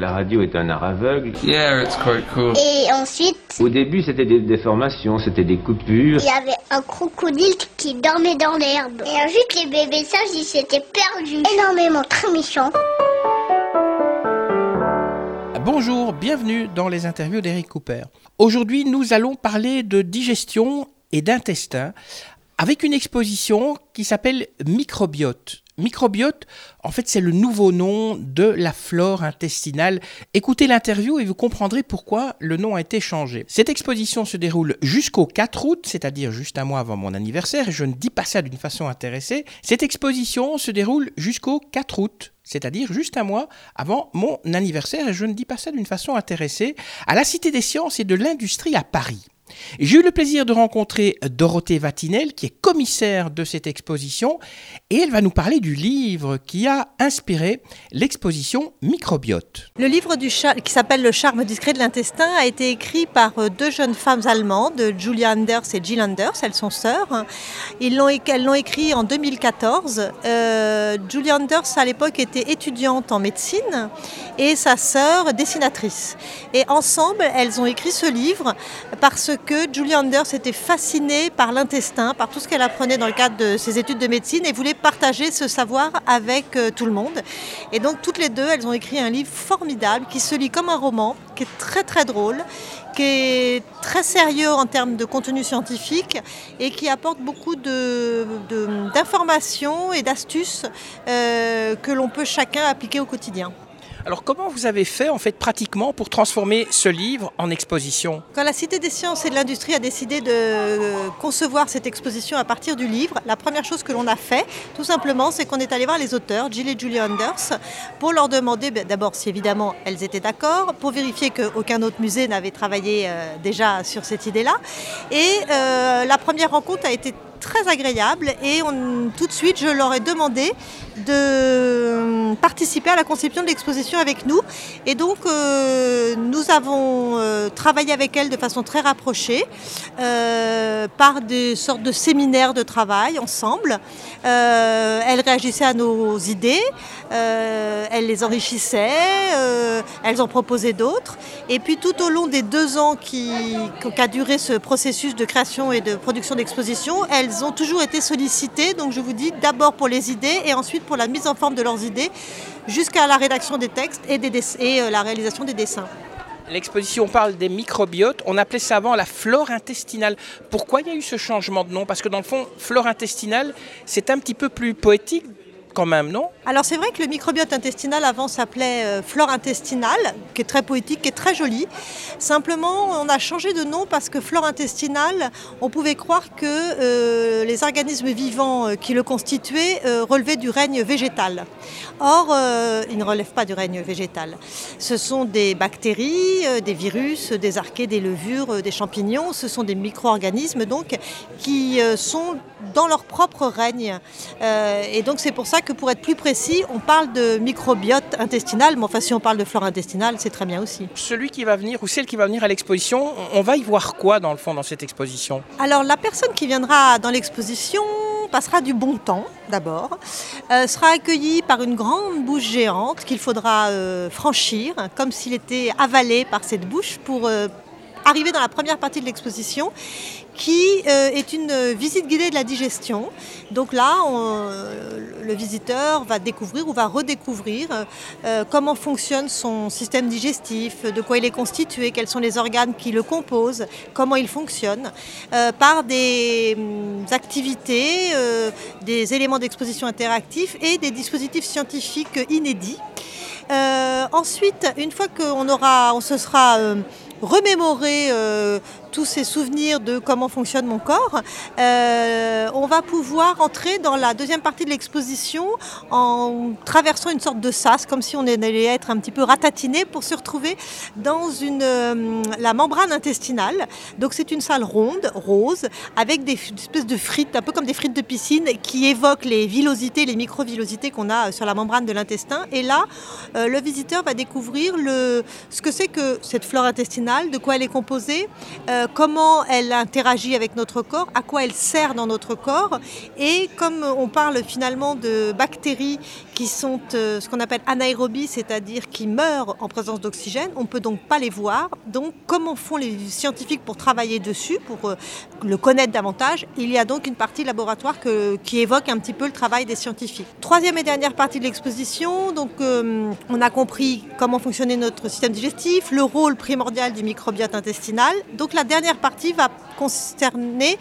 La radio est un art aveugle. Yeah, it's quite cool. Et ensuite, Au début, c'était des déformations, c'était des coupures. il y avait un crocodile qui dormait dans l'herbe. Et ensuite, les bébés sages, ils s'étaient perdus. Énormément, très méchants. Bonjour, bienvenue dans les interviews d'Eric Cooper. Aujourd'hui, nous allons parler de digestion et d'intestin avec une exposition qui s'appelle Microbiote. Microbiote, en fait, c'est le nouveau nom de la flore intestinale. Écoutez l'interview et vous comprendrez pourquoi le nom a été changé. Cette exposition se déroule jusqu'au 4 août, c'est-à-dire juste un mois avant mon anniversaire, et je ne dis pas ça d'une façon intéressée. Cette exposition se déroule jusqu'au 4 août c'est-à-dire juste un mois avant mon anniversaire, et je ne dis pas ça d'une façon intéressée, à la Cité des Sciences et de l'Industrie à Paris. J'ai eu le plaisir de rencontrer Dorothée Vatinel, qui est commissaire de cette exposition, et elle va nous parler du livre qui a inspiré l'exposition Microbiote. Le livre qui s'appelle Le charme discret de l'intestin a été écrit par euh, deux jeunes femmes allemandes, Julia Anders et Jill Anders, elles sont sœurs. Elles l'ont écrit en 2014. Euh, Julia Anders, à l'époque, était étudiante en médecine et sa sœur dessinatrice. Et ensemble, elles ont écrit ce livre parce que Julie Anders était fascinée par l'intestin, par tout ce qu'elle apprenait dans le cadre de ses études de médecine et voulait partager ce savoir avec euh, tout le monde. Et donc toutes les deux, elles ont écrit un livre formidable qui se lit comme un roman, qui est très très drôle, qui est très sérieux en termes de contenu scientifique et qui apporte beaucoup d'informations et d'astuces euh, que l'on peut chacun appliquer au quotidien. Alors comment vous avez fait en fait pratiquement pour transformer ce livre en exposition? Quand la Cité des sciences et de l'industrie a décidé de euh, concevoir cette exposition à partir du livre, la première chose que l'on a fait, tout simplement, c'est qu'on est allé voir les auteurs, Jill et Julie Anders, pour leur demander ben, d'abord si évidemment elles étaient d'accord, pour vérifier qu'aucun autre musée n'avait travaillé euh, déjà sur cette idée-là. Et euh, la première rencontre a été très agréable et tout de suite je leur ai demandé de euh, participer à la conception de l'exposition avec nous et donc euh, nous avons euh, travaillé avec elles de façon très rapprochée par des sortes de séminaires de travail ensemble. Elles réagissaient à nos idées, elles les enrichissaient, elles en proposaient d'autres et puis tout au long des deux ans qu'a duré ce processus de création et de production d'exposition, ont toujours été sollicitées. Donc je vous dis d'abord pour les idées et ensuite pour la mise en forme de leurs idées jusqu'à la rédaction des textes et, des et, euh, la réalisation des dessins. L'exposition parle des microbiotes, on appelait ça avant la flore intestinale. Pourquoi il y a eu ce changement de nom? Parce que dans le fond, flore intestinale, c'est un petit peu plus poétique Alors c'est vrai que le microbiote intestinal avant s'appelait euh, flore intestinale, qui est très poétique, qui est très jolie. Simplement, on a changé de nom parce que flore intestinale, on pouvait croire que euh, les organismes vivants euh, qui le constituaient relevaient du règne végétal. Or, ils ne relèvent pas du règne végétal. Ce sont des bactéries, des virus, des archées, des levures, des champignons. Ce sont des micro-organismes donc qui sont dans leur propre règne. Et donc c'est pour ça que pour être plus précis, on parle de microbiote intestinal. Mais enfin, si on parle de flore intestinale, c'est très bien aussi. Celui qui va venir ou celle qui va venir à l'exposition, on va y voir quoi dans le fond dans cette exposition? Alors la personne qui viendra dans l'exposition passera du bon temps d'abord, euh, sera accueillie par une grande bouche géante qu'il faudra euh, franchir, comme s'il était avalé par cette bouche pour euh, arriver dans la première partie de l'exposition qui est une visite guidée de la digestion. Donc là, on- le visiteur va découvrir ou va redécouvrir euh, comment fonctionne son système digestif, de quoi il est constitué, quels sont les organes qui le composent, comment il fonctionne, euh, par des hum, activités, euh, des éléments d'exposition interactifs et des dispositifs scientifiques inédits. Ensuite, une fois qu'on aura, on se sera remémoré tous ces souvenirs de comment fonctionne mon corps, euh, on va pouvoir entrer dans la deuxième partie de l'exposition en traversant une sorte de sas, comme si on allait être un petit peu ratatiné pour se retrouver dans euh, la membrane intestinale. Donc c'est une salle ronde, rose, avec des espèces de frites, un peu comme des frites de piscine, qui évoquent les villosités, les micro-villosités qu'on a sur la membrane de l'intestin. Et là, euh, le visiteur va découvrir ce que c'est que cette flore intestinale, de quoi elle est composée, comment elle interagit avec notre corps, à quoi elle sert dans notre corps. Et comme on parle finalement de bactéries qui sont euh, ce qu'on appelle anaérobies, c'est-à-dire qui meurent en présence d'oxygène. On ne peut donc pas les voir. Donc comment font les scientifiques pour travailler dessus, pour euh, le connaître davantage? Il y a donc une partie laboratoire qui évoque un petit peu le travail des scientifiques. Troisième et dernière partie de l'exposition, donc euh, on a compris comment fonctionnait notre système digestif, le rôle primordial du microbiote intestinal. Donc dernière partie va concerner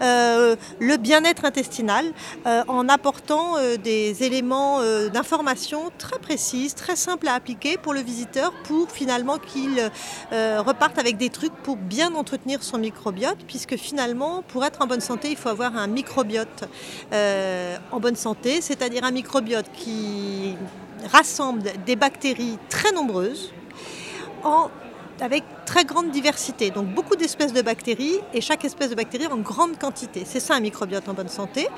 le bien-être intestinal en apportant des éléments d'informations très précises, très simples à appliquer pour le visiteur pour finalement qu'il euh, reparte avec des trucs pour bien entretenir son microbiote, puisque finalement, pour être en bonne santé, il faut avoir un microbiote euh, en bonne santé, c'est-à-dire un microbiote qui rassemble des bactéries très nombreuses avec très grande diversité, donc beaucoup d'espèces de bactéries et chaque espèce de bactérie en grande quantité. C'est ça un microbiote en bonne santé.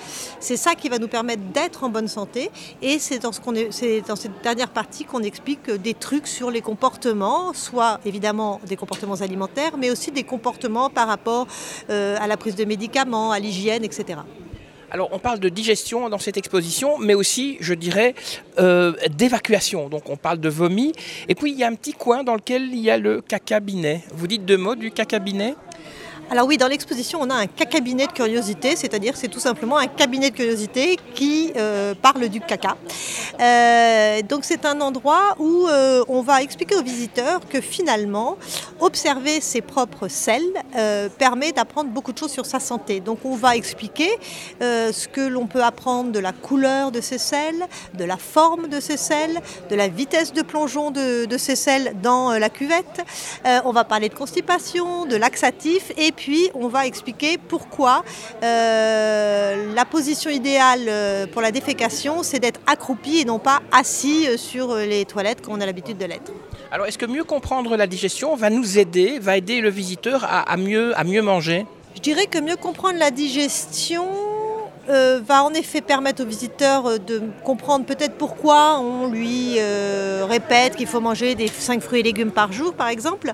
C'est ça qui va nous permettre d'être en bonne santé et c'est dans cette dernière partie qu'on explique des trucs sur les comportements, soit évidemment des comportements alimentaires, mais aussi des comportements par rapport euh, à la prise de médicaments, à l'hygiène, etc. Alors on parle de digestion dans cette exposition, mais aussi, je dirais, euh, d'évacuation. Donc on parle de vomi. Et puis il y a un petit coin dans lequel il y a le cacabinet. Vous dites deux mots du cacabinet alors oui, dans l'exposition, on a un cacabinet de curiosité, c'est-à-dire c'est tout simplement un cabinet de curiosité qui euh, parle du caca. Euh, donc c'est un endroit où euh, on va expliquer aux visiteurs que finalement, observer ses propres selles permet d'apprendre beaucoup de choses sur sa santé. Donc on va expliquer ce que l'on peut apprendre de la couleur de ces selles, de la forme de ces selles, de la vitesse de plongeon de, de ces selles dans la cuvette. on va parler de constipation, de laxatif et puis puis on va expliquer pourquoi euh, la position idéale euh, pour la défécation, c'est d'être accroupi et non pas assis euh, sur les toilettes comme on a l'habitude de l'être. Alors est-ce que mieux comprendre la digestion va nous aider, va aider le visiteur à, mieux, à mieux manger? Je dirais que mieux comprendre la digestion, va en effet permettre au visiteur de comprendre peut-être pourquoi on lui répète qu'il faut manger des 5 fruits et légumes par jour, par exemple.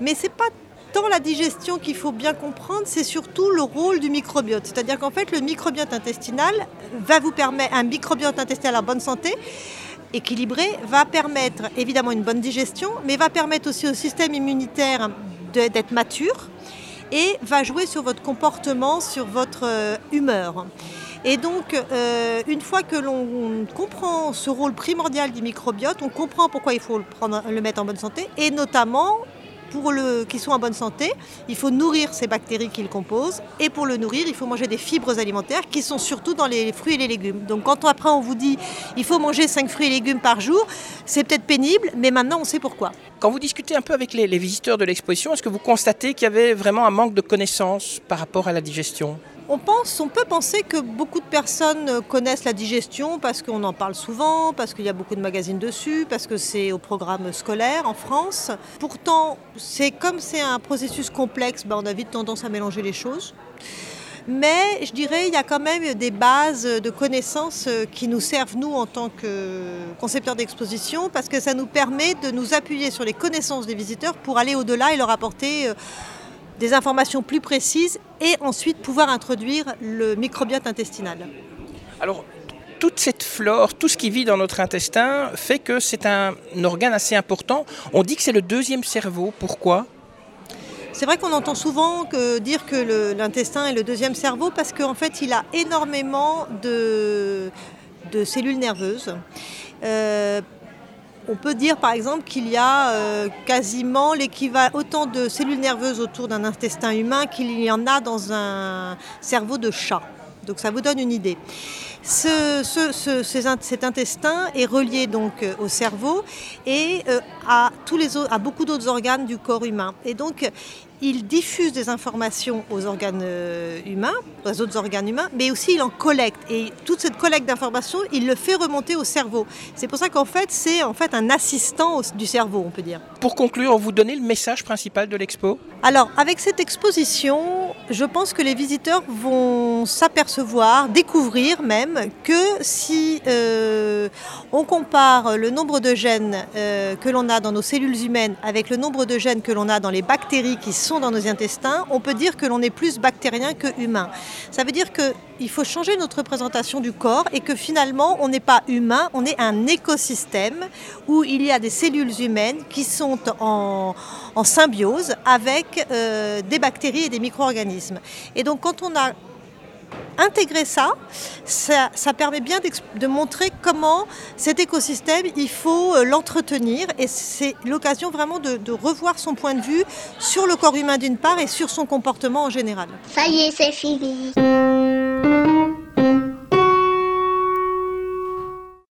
Mais c'est pas tant la digestion qu'il faut bien comprendre, c'est surtout le rôle du microbiote. C'est-à-dire qu'en fait, le microbiote intestinal va vous permettre, un microbiote intestinal en bonne santé, équilibré, va permettre évidemment une bonne digestion, mais va permettre aussi au système immunitaire d'être mature et va jouer sur votre comportement, sur votre euh, humeur. Et donc, euh, une fois que l'on comprend ce rôle primordial du microbiote, on comprend pourquoi il faut le, prendre, le mettre en bonne santé, et notamment pour qu'ils soient en bonne santé, il faut nourrir ces bactéries qu'ils composent. Et pour le nourrir, il faut manger des fibres alimentaires qui sont surtout dans les fruits et les légumes. Donc quand après on vous dit il faut manger 5 fruits et légumes par jour, c'est peut-être pénible, mais maintenant on sait pourquoi. Quand vous discutez un peu avec les visiteurs de l'exposition, est-ce que vous constatez qu'il y avait vraiment un manque de connaissances par rapport à la digestion? On peut penser que beaucoup de personnes connaissent la digestion parce qu'on en parle souvent, parce qu'il y a beaucoup de magazines dessus, parce que c'est au programme scolaire en France. Pourtant, c'est comme c'est un processus complexe, ben, on a vite tendance à mélanger les choses. Mais je dirais il y a quand même des bases de connaissances qui nous servent, nous, en tant que concepteurs d'exposition, parce que ça nous permet de nous appuyer sur les connaissances des visiteurs pour aller au-delà et leur apporter euh, des informations plus précises et ensuite pouvoir introduire le microbiote intestinal. Alors, toute cette flore, tout ce qui vit dans notre intestin fait que c'est un organe assez important. On dit que c'est le deuxième cerveau. Pourquoi? C'est vrai qu'on entend souvent que, dire que l'intestin est le deuxième cerveau parce qu'en fait il a énormément de, de cellules nerveuses. Euh, on peut dire par exemple qu'il y a euh, quasiment l'équivalent autant de cellules nerveuses autour d'un intestin humain qu'il y en a dans un cerveau de chat. Donc ça vous donne une idée. cet intestin est relié donc euh, au cerveau et euh, à, tous les, à beaucoup d'autres organes du corps humain. Et donc il diffuse des informations aux organes euh, humains, aux autres organes humains, mais aussi il en collecte. Et toute cette collecte d'informations, il le fait remonter au cerveau. C'est pour ça qu'en fait, c'est en fait un assistant du cerveau, on peut dire. Pour conclure, vous donnez le message principal de l'expo? Alors, avec cette exposition, je pense que les visiteurs vont s'apercevoir, découvrir même, que si euh, on compare le nombre de gènes euh, que l'on a dans nos cellules humaines avec le nombre de gènes que l'on a dans les bactéries qui sont dans nos intestins, on peut dire que l'on est plus bactérien que humain. Ça veut dire que il faut changer notre représentation du corps et que finalement on n'est pas humain, on est un écosystème où il y a des cellules humaines qui sont en, symbiose avec euh, des bactéries et des micro-organismes. Et donc quand on a intégrer ça, ça, permet bien de montrer comment cet écosystème, il faut euh, l'entretenir et c'est l'occasion vraiment de, revoir son point de vue sur le corps humain d'une part et sur son comportement en général. Ça y est, c'est fini.